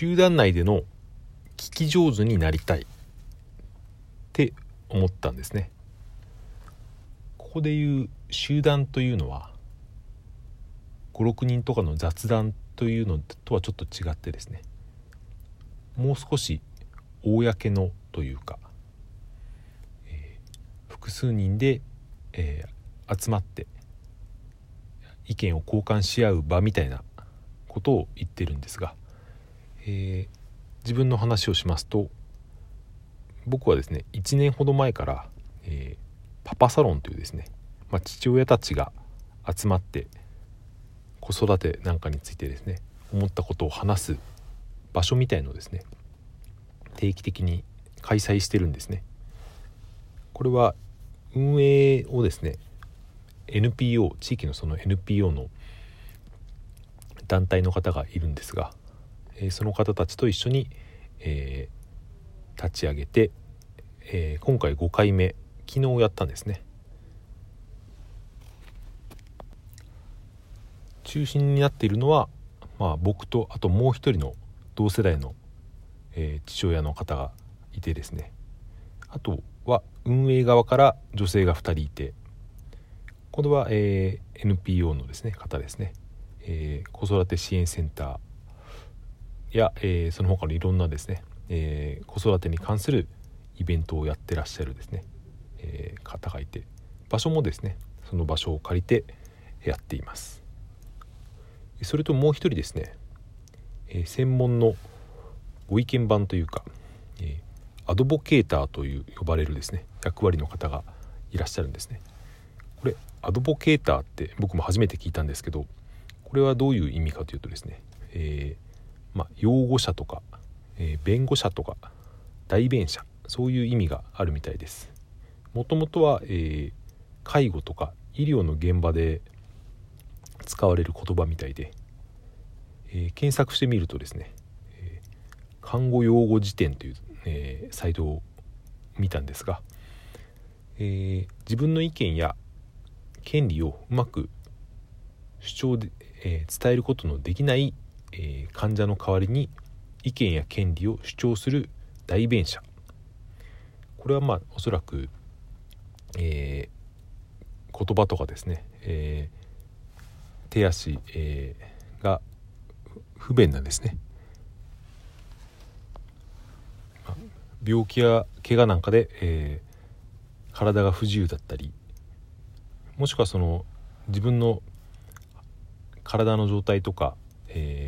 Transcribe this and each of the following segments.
集団内での聞き上手になりたい。って思ったんですね。ここで言う集団というのは56人とかの雑談というのとはちょっと違ってですね。もう少し公のというか、えー、複数人で、えー、集まって意見を交換し合う場みたいなことを言ってるんですが、えー、自分の話をしますと僕はですね1年ほど前から、えパパサロンというですね、まあ、父親たちが集まって子育てなんかについてですね思ったことを話す場所みたいのをですね定期的に開催してるんですね。これは運営をですね NPO 地域のその NPO の団体の方がいるんですが、え、その方たちと一緒に、えー、立ち上げて、えー、今回5回目昨日やったんですね。中心になっているのは、まあ、僕とあともう一人の同世代のえー、父親の方がいてですね。あとは運営側から女性が2人いてこれは、え、NPO のですね方ですね、え、子育て支援センターや、えー、その他のいろんなですね、え子育てに関するイベントをやってらっしゃるですね、え方がいて場所もですねその場所を借りてやっています。それともう一人ですね、え専門のご意見番というか、えー、アドボケーターという呼ばれるですね役割の方がいらっしゃるんですね。これアドボケーターって僕も初めて聞いたんですけどこれはどういう意味かというとですね、えー、まあ、擁護者とか、えー、弁護者とか代弁者そういう意味があるみたいです。もともとは、え介護とか医療の現場で使われる言葉みたいで、え検索してみるとですね看護用語辞典という、えー、サイトを見たんですが、え、自分の意見や権利をうまく主張で、え、伝えることのできない、え患者の代わりに意見や権利を主張する代弁者。これはまあおそらく、え言葉とかですね、え手足、えが不便なんですね。病気や怪我なんかで、えー、体が不自由だったりもしくはその自分の体の状態とか、えー、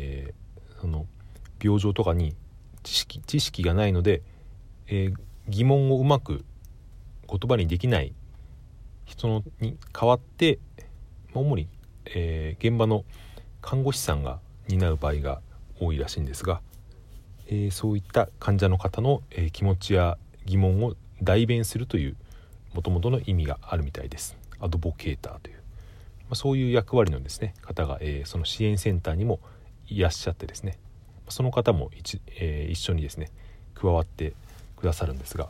病状とかに知識知識がないので、えー、疑問をうまく言葉にできない人のに代わって主に、えー、現場の看護師さんが担う場合が多いらしいんですがえー、そういった患者の方の、えー、気持ちや疑問を代弁するというもともとの意味があるみたいです。アドボケーターという、まあ、そういう役割のですね方が、えー、その支援センターにもいらっしゃってですねその方も一,、えー、一緒にですね加わってくださるんですが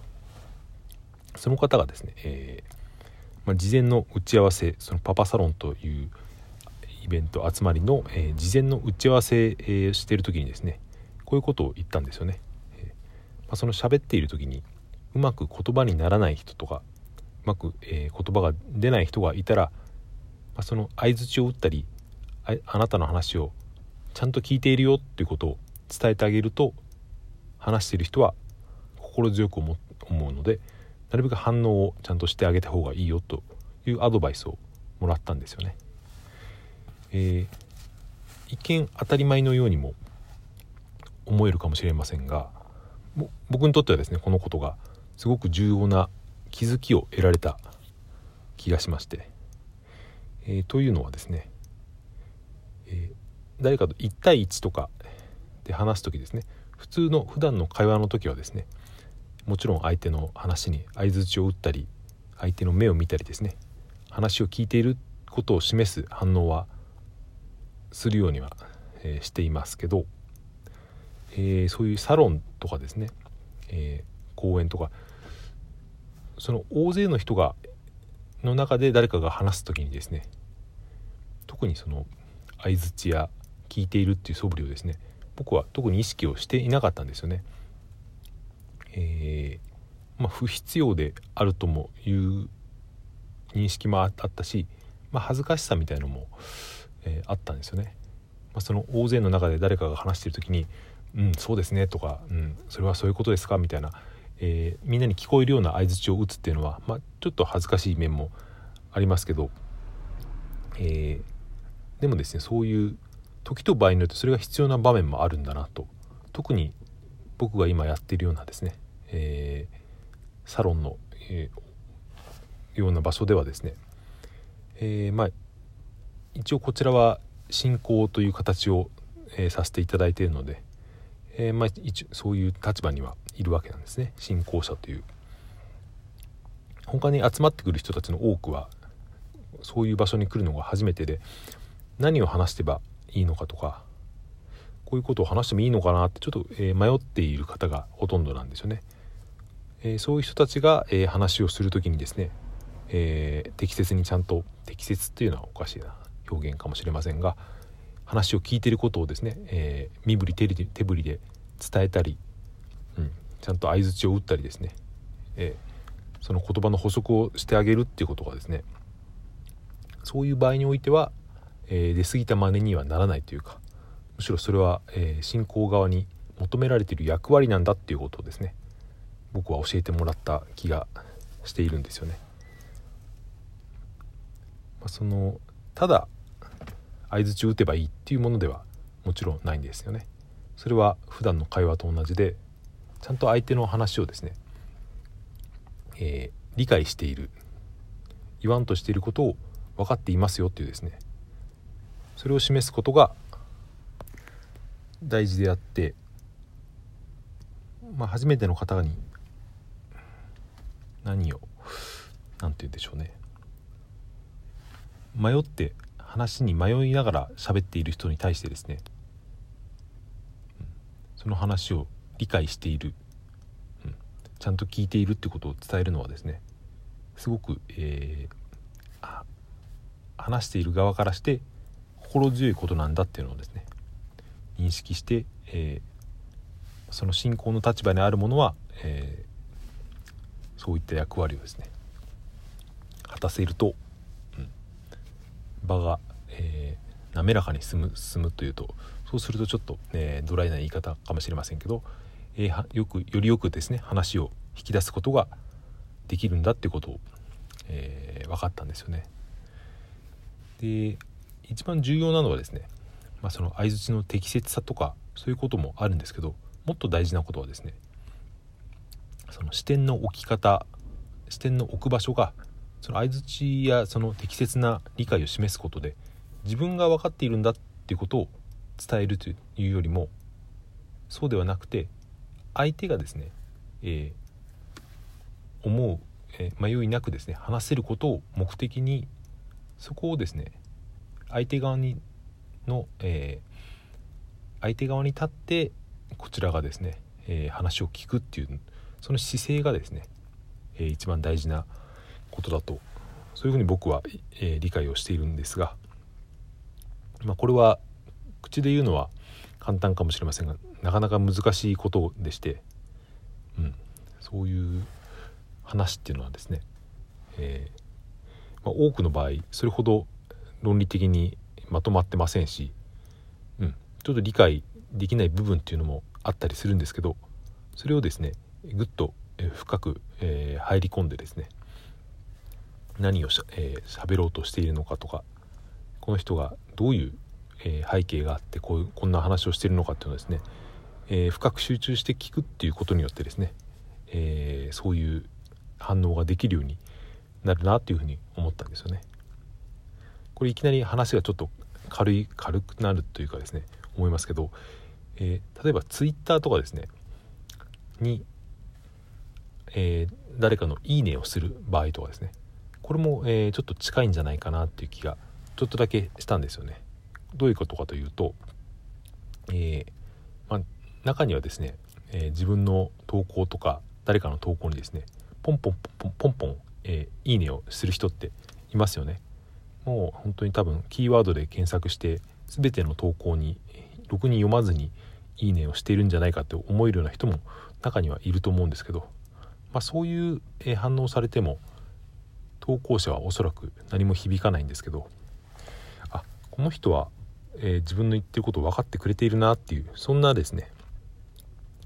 その方がですね、えーまあ、事前の打ち合わせそのパパサロンというイベント集まりの、えー、事前の打ち合わせ、えー、している時にですねこういうことを言ったんですよね。えー、まあ、その喋っている時にうまく言葉にならない人とかうまく、えー、言葉が出ない人がいたら、まあ、その相づちを打ったりああなたの話をちゃんと聞いているよっていうことを伝えてあげると話している人は心強く思うのでなるべく反応をちゃんとしてあげた方がいいよというアドバイスをもらったんですよね。えー、一見当たり前のようにも思えるかもしれませんが僕にとってはですねこのことがすごく重要な気づきを得られた気がしまして、えー、というのはですね、えー、誰かと1対1とかで話す時ですね。普通の普段の会話の時はですねもちろん相手の話に相づちを打ったり相手の目を見たりですね話を聞いていることを示す反応はするようには、え、していますけどえー、そういうサロンとかですね、えー、公園とかその大勢の人がの中で誰かが話す時にですね特にその相づちや聞いているっていう素振りをですね僕は特に意識をしていなかったんですよね。えー、まあ、不必要であるともいう認識もあったし、まあ、恥ずかしさみたいのも、えー、あったんですよね。まあ、その大勢の中で誰かが話してる時に「うんそうですね」とか「うんそれはそういうことですか」みたいな、えー、みんなに聞こえるような相づちを打つっていうのは、まあ、ちょっと恥ずかしい面もありますけど、えー、でもですねそういう時と場合によってそれが必要な場面もあるんだなと特に僕が今やっているようなですね、えー、サロンの、えー、ような場所ではですね、えー、まあ一応こちらは進行という形を、えー、させていただいているので、えー、まあ、一そういう立場にはいるわけなんですね進行者という。他に集まってくる人たちの多くはそういう場所に来るのが初めてで何を話してばいいのかとかこういうことを話してもいいのかなってちょっと、え、迷っている方がほとんどなんですよね。えー、そういう人たちが、えー、話をする時にですね、え適切にちゃんと適切っていうのはおかしいな表現かもしれませんが話を聞いてることをですね、え身振り手振りで伝えたり、うん、ちゃんと相づちを打ったりですね、えその言葉の補足をしてあげるっていうことがですねそういう場合においてはえー、出過ぎた真似にはならないというかむしろそれは、えー、信仰側に求められている役割なんだっていうことをですね僕は教えてもらった気がしているんですよね。まあ、そのただ相づちを打てばいいっていうものではもちろんないんですよね。それは普段の会話と同じでちゃんと相手の話をですね、えー、理解している言わんとしていることを分かっていますよっていうですねそれを示すことが大事であって、まあ、初めての方に何を何て言うんでしょうね。迷って話に迷いながら喋っている人に対してですねその話を理解している、うん、ちゃんと聞いているってことを伝えるのはですねすごく、えー、話している側からして心強いことなんだっていうのをですね認識して、えー、その信仰の立場にあるものは、えー、そういった役割をですね果たせると、うん、場が、えー、滑らかに進む進むというとそうするとちょっと、ね、ドライな言い方かもしれませんけど、えー、よくよりよくですね話を引き出すことができるんだってことを、えー、分かったんですよね。で一番重要なのはですね、まあ、その相づちの適切さとかそういうこともあるんですけどもっと大事なことはですねその視点の置き方視点の置く場所がその相づちやその適切な理解を示すことで自分が分かっているんだっていうことを伝えるというよりもそうではなくて相手がですね、えー、思う、えー、迷いなくですね話せることを目的にそこをですね相手側にの、えー、相手側に立ってこちらがですね、えー、話を聞くっていうその姿勢がですね、えー、一番大事なことだとそういうふうに僕は、え理解をしているんですが、まあ、これは口で言うのは簡単かもしれませんがなかなか難しいことでして、うん、そういう話っていうのはですね、えまあ、多くの場合それほど論理的にまとまってませんし、うん、ちょっと理解できない部分っていうのもあったりするんですけどそれをですねぐっと深く、えー、入り込んでですね何をしゃ,、えー、喋ろうとしているのかとかこの人がどういう、えー、背景があってこうこんな話をしているのかっていうのをですね、え、深く集中して聞くっていうことによってですね、え、そういう反応ができるようになるなっていうふうに思ったんですよね。これいきなり話がちょっと軽い軽くなるというかですね思いますけど、えー、例えばツイッターとかですねに、えー、誰かの「いいね」をする場合とかですねこれも、えー、ちょっと近いんじゃないかなっていう気がちょっとだけしたんですよね。どういうことかというと、えまあ、中にはですね、え自分の投稿とか誰かの投稿にですねポンポンポンポンポン、えいいねをする人っていますよね。もう本当に多分キーワードで検索して全ての投稿にろくに読まずにいいねをしているんじゃないかって思えるような人も中にはいると思うんですけど、まあ、そういう反応されても投稿者はおそらく何も響かないんですけどあこの人は、えー、自分の言ってることを分かってくれているなっていうそんなですね、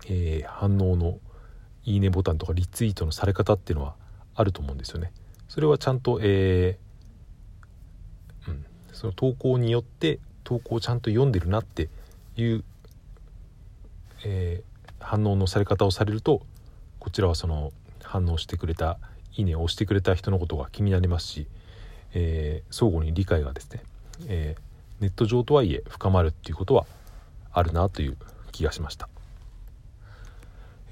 えー、反応のいいねボタンとかリツイートのされ方っていうのはあると思うんですよね。それはちゃんと、えー、その投稿によって投稿をちゃんと読んでるなっていう、えー、反応のされ方をされるとこちらはその反応してくれたいいねを押してくれた人のことが気になりますし、えー、相互に理解がですね、えー、ネット上とはいえ深まるっていうことはあるなという気がしました。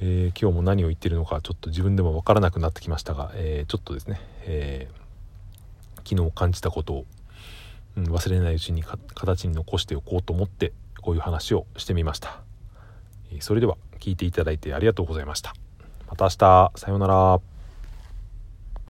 えー、今日も何を言ってるのかちょっと自分でも分からなくなってきましたが、えー、ちょっとですね、えー、昨日感じたことを、うん、忘れないうちに形に残しておこうと思ってこういう話をしてみました、それでは聞いていただいてありがとうございました。また明日。さようなら。